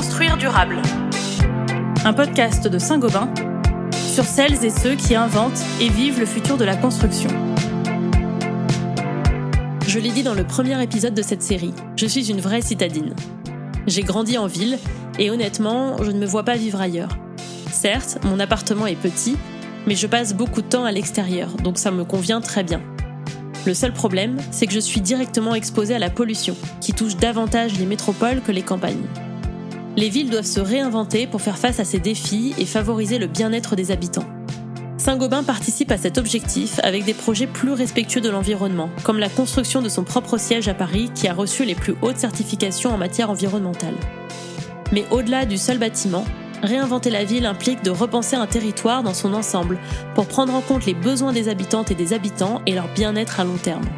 Construire durable. Un podcast de Saint-Gobain sur celles et ceux qui inventent et vivent le futur de la construction. Je l'ai dit dans le premier épisode de cette série, je suis une vraie citadine. J'ai grandi en ville et honnêtement, je ne me vois pas vivre ailleurs. Certes, mon appartement est petit, mais je passe beaucoup de temps à l'extérieur, donc ça me convient très bien. Le seul problème, c'est que je suis directement exposée à la pollution, qui touche davantage les métropoles que les campagnes. Les villes doivent se réinventer pour faire face à ces défis et favoriser le bien-être des habitants. Saint-Gobain participe à cet objectif avec des projets plus respectueux de l'environnement, comme la construction de son propre siège à Paris qui a reçu les plus hautes certifications en matière environnementale. Mais au-delà du seul bâtiment, réinventer la ville implique de repenser un territoire dans son ensemble pour prendre en compte les besoins des habitantes et des habitants et leur bien-être à long terme.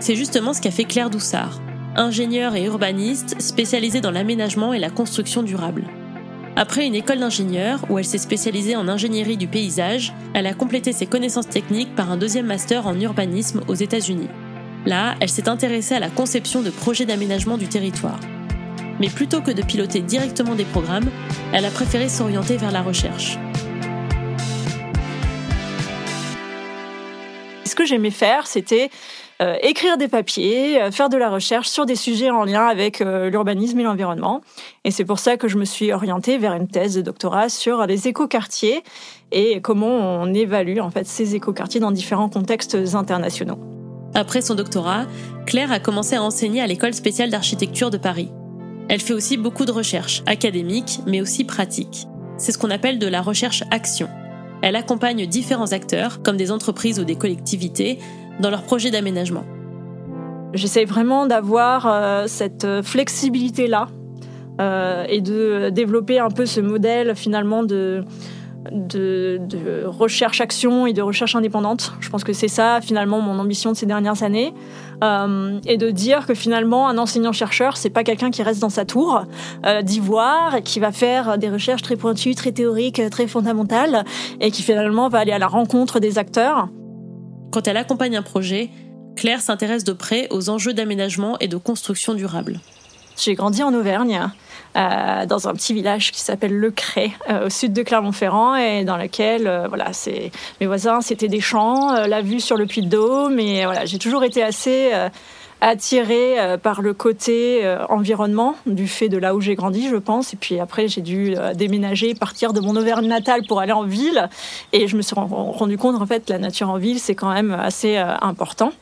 C'est justement ce qu'a fait Claire Doussard, ingénieure et urbaniste spécialisée dans l'aménagement et la construction durable. Après une école d'ingénieur où elle s'est spécialisée en ingénierie du paysage, elle a complété ses connaissances techniques par un deuxième master en urbanisme aux États-Unis. Là, elle s'est intéressée à la conception de projets d'aménagement du territoire. Mais plutôt que de piloter directement des programmes, elle a préféré s'orienter vers la recherche. Ce que j'aimais faire, c'était euh, écrire des papiers, euh, faire de la recherche sur des sujets en lien avec euh, l'urbanisme et l'environnement. Et c'est pour ça que je me suis orientée vers une thèse de doctorat sur les écoquartiers et comment on évalue en fait ces écoquartiers dans différents contextes internationaux. Après son doctorat, Claire a commencé à enseigner à l'école spéciale d'architecture de Paris. Elle fait aussi beaucoup de recherches, académiques, mais aussi pratiques. C'est ce qu'on appelle de la recherche action. Elle accompagne différents acteurs, comme des entreprises ou des collectivités, dans leurs projets d'aménagement. J'essaie vraiment d'avoir euh, cette flexibilité-là euh, et de développer un peu ce modèle finalement de, recherche-action et de recherche indépendante. Je pense que c'est ça finalement mon ambition de ces dernières années. Euh, et de dire que finalement un enseignant-chercheur, c'est pas quelqu'un qui reste dans sa tour d'ivoire et qui va faire des recherches très pointues, très théoriques, très fondamentales et qui finalement va aller à la rencontre des acteurs quand elle accompagne un projet, Claire s'intéresse de près aux enjeux d'aménagement et de construction durable. J'ai grandi en Auvergne, euh, dans un petit village qui s'appelle Le Cré, euh, au sud de Clermont-Ferrand, et dans lequel, euh, voilà, c'est mes voisins, c'était des champs, la vue sur le Puy de Dôme, mais voilà, j'ai toujours été assez attirée euh, par le côté euh, environnement du fait de là où j'ai grandi, je pense. Et puis après, j'ai dû euh, déménager, partir de mon Auvergne natale pour aller en ville. Et je me suis rendu compte, en fait, la nature en ville, c'est quand même assez important.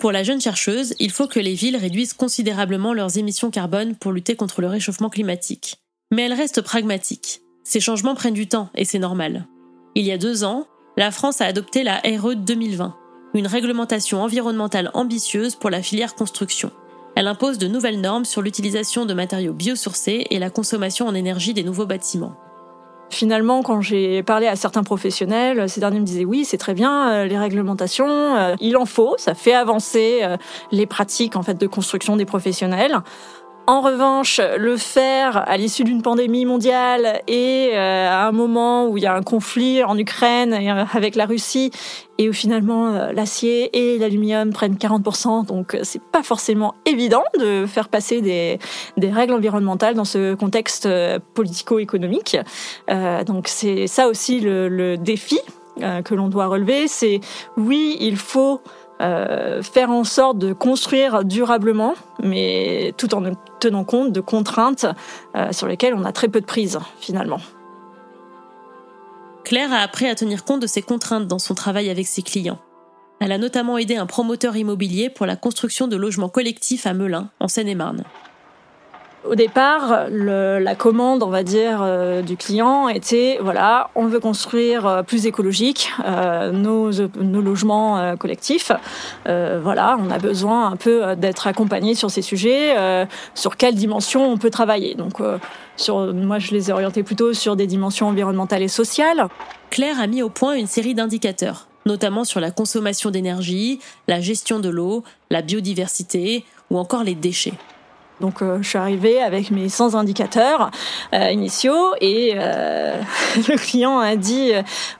Pour la jeune chercheuse, il faut que les villes réduisent considérablement leurs émissions carbone pour lutter contre le réchauffement climatique. Mais elle reste pragmatique. Ces changements prennent du temps et c'est normal. Il y a deux ans, la France a adopté la RE 2020, une réglementation environnementale ambitieuse pour la filière construction. Elle impose de nouvelles normes sur l'utilisation de matériaux biosourcés et la consommation en énergie des nouveaux bâtiments. Finalement, quand j'ai parlé à certains professionnels, ces derniers me disaient oui, c'est très bien euh, les réglementations, euh, il en faut, ça fait avancer euh, les pratiques en fait de construction des professionnels. En revanche, le faire à l'issue d'une pandémie mondiale et euh, à un moment où il y a un conflit en Ukraine euh, avec la Russie et où finalement euh, l'acier et l'aluminium prennent 40%, donc c'est pas forcément évident de faire passer des, règles environnementales dans ce contexte politico-économique. donc c'est ça aussi le défi que l'on doit relever. C'est oui, il faut euh, faire en sorte de construire durablement, mais tout en tenant compte de contraintes euh, sur lesquelles on a très peu de prise finalement. Claire a appris à tenir compte de ces contraintes dans son travail avec ses clients. Elle a notamment aidé un promoteur immobilier pour la construction de logements collectifs à Melun, en Seine-et-Marne. Au départ, le, la commande, on va dire, euh, du client était voilà, on veut construire euh, plus écologique euh, nos, nos logements euh, collectifs. voilà, on a besoin un peu d'être accompagné sur ces sujets. sur quelle dimension on peut travailler Donc, sur, moi, je les ai orientés plutôt sur des dimensions environnementales et sociales. Claire a mis au point une série d'indicateurs, notamment sur la consommation d'énergie, la gestion de l'eau, la biodiversité ou encore les déchets. Donc euh, je suis arrivée avec mes 100 indicateurs euh, initiaux et euh, le client a dit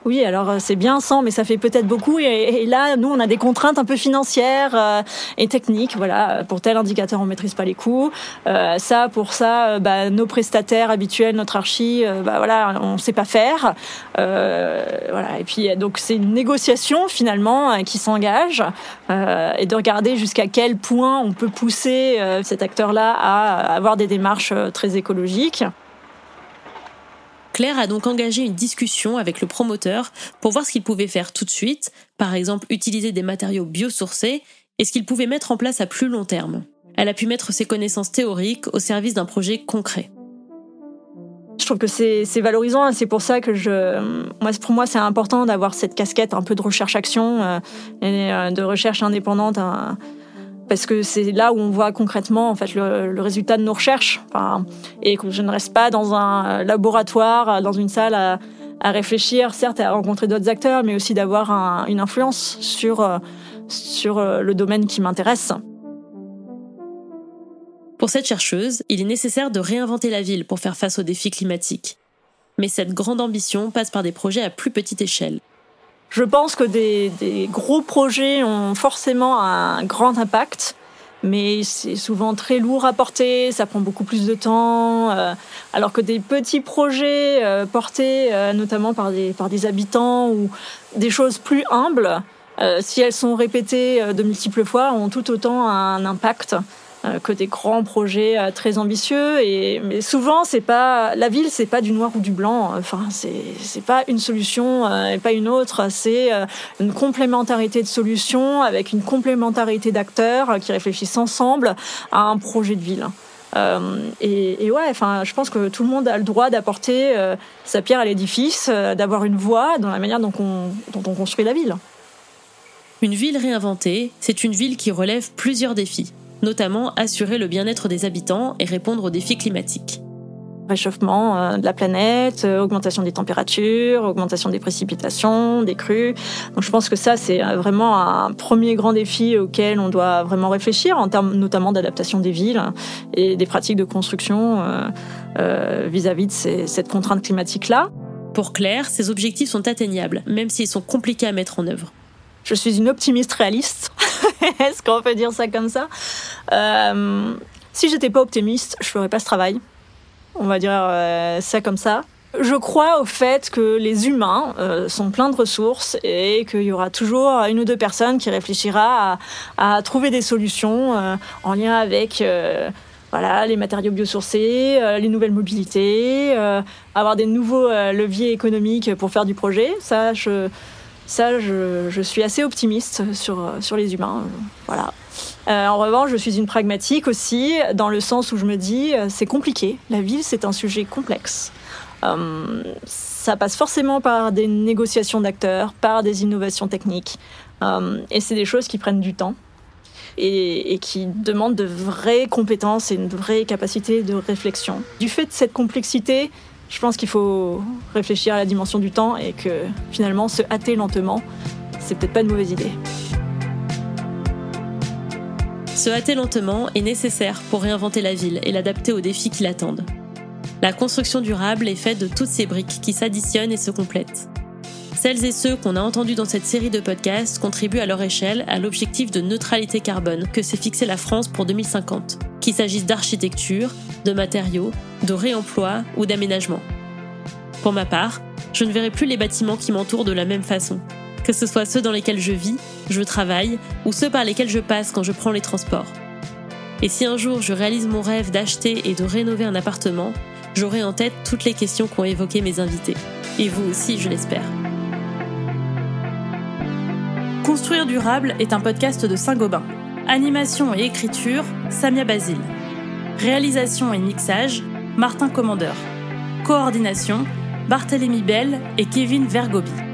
oui alors c'est bien 100 mais ça fait peut-être beaucoup et, là nous on a des contraintes un peu financières et techniques voilà pour tel indicateur on maîtrise pas les coûts ça pour ça bah, nos prestataires habituels notre archi bah voilà on sait pas faire voilà et puis donc c'est une négociation finalement qui s'engage et de regarder jusqu'à quel point on peut pousser cet acteur là à avoir des démarches euh, très écologiques. Claire a donc engagé une discussion avec le promoteur pour voir ce qu'il pouvait faire tout de suite, par exemple utiliser des matériaux biosourcés, et ce qu'il pouvait mettre en place à plus long terme. Elle a pu mettre ses connaissances théoriques au service d'un projet concret. Je trouve que c'est valorisant, c'est pour ça que je, moi, pour moi, c'est important d'avoir cette casquette un peu de recherche-action euh, et euh, de recherche indépendante parce que c'est là où on voit concrètement en fait le, résultat de nos recherches. Et je ne reste pas dans un laboratoire, dans une salle à, réfléchir, certes à rencontrer d'autres acteurs, mais aussi d'avoir une influence sur sur euh, le domaine qui m'intéresse. Pour cette chercheuse, il est nécessaire de réinventer la ville pour faire face aux défis climatiques. Mais cette grande ambition passe par des projets à plus petite échelle. Je pense que des, gros projets ont forcément un grand impact, mais c'est souvent très lourd à porter, ça prend beaucoup plus de temps, euh, alors que des petits projets euh, portés euh, notamment par des, par des habitants ou des choses plus humbles, si elles sont répétées de multiples fois, ont tout autant un impact. Euh, que des grands projets euh, très ambitieux. Et mais souvent, c'est pas la ville, c'est pas du noir ou du blanc. Enfin, c'est pas une solution euh, et pas une autre. C'est une complémentarité de solutions avec une complémentarité d'acteurs qui réfléchissent ensemble à un projet de ville. et, ouais, enfin, je pense que tout le monde a le droit d'apporter sa pierre à l'édifice, d'avoir une voix dans la manière dont on, dont on construit la ville. Une ville réinventée, c'est une ville qui relève plusieurs défis notamment assurer le bien-être des habitants et répondre aux défis climatiques. Réchauffement euh, de la planète, euh, augmentation des températures, augmentation des précipitations, des crues. Donc je pense que ça, c'est euh, vraiment un premier grand défi auquel on doit vraiment réfléchir, en termes notamment d'adaptation des villes et des pratiques de construction vis-à-vis de cette contrainte climatique-là. Pour Claire, ces objectifs sont atteignables, même s'ils sont compliqués à mettre en œuvre. Je suis une optimiste réaliste. Est-ce qu'on peut dire ça comme ça? Euh, Si j'étais pas optimiste, je ferais pas ce travail. On va dire euh, ça comme ça. Je crois au fait que les humains euh, sont pleins de ressources et qu'il y aura toujours une ou deux personnes qui réfléchira à, trouver des solutions en lien avec voilà, les matériaux biosourcés, les nouvelles mobilités, avoir des nouveaux leviers économiques pour faire du projet. Ça, je, ça, je, suis assez optimiste sur, sur les humains. Voilà. Euh, en revanche, je suis une pragmatique aussi, dans le sens où je me dis, euh, c'est compliqué. La ville, c'est un sujet complexe. Euh, ça passe forcément par des négociations d'acteurs, par des innovations techniques. et c'est des choses qui prennent du temps. Et, qui demandent de vraies compétences et une vraie capacité de réflexion. Du fait de cette complexité, je pense qu'il faut réfléchir à la dimension du temps et que finalement se hâter lentement, c'est peut-être pas une mauvaise idée. Se hâter lentement est nécessaire pour réinventer la ville et l'adapter aux défis qui l'attendent. La construction durable est faite de toutes ces briques qui s'additionnent et se complètent. Celles et ceux qu'on a entendus dans cette série de podcasts contribuent à leur échelle à l'objectif de neutralité carbone que s'est fixé la France pour 2050, qu'il s'agisse d'architecture, de matériaux, de réemploi ou d'aménagement. Pour ma part, je ne verrai plus les bâtiments qui m'entourent de la même façon, que ce soit ceux dans lesquels je vis, je travaille, ou ceux par lesquels je passe quand je prends les transports. Et si un jour je réalise mon rêve d'acheter et de rénover un appartement, j'aurai en tête toutes les questions qu'ont évoquées mes invités. Et vous aussi, je l'espère. Construire durable est un podcast de Saint-Gobain. Animation et écriture, Samia Basile. Réalisation et mixage, Martin Commandeur. Coordination, Barthélémy Bell et Kevin Vergobi.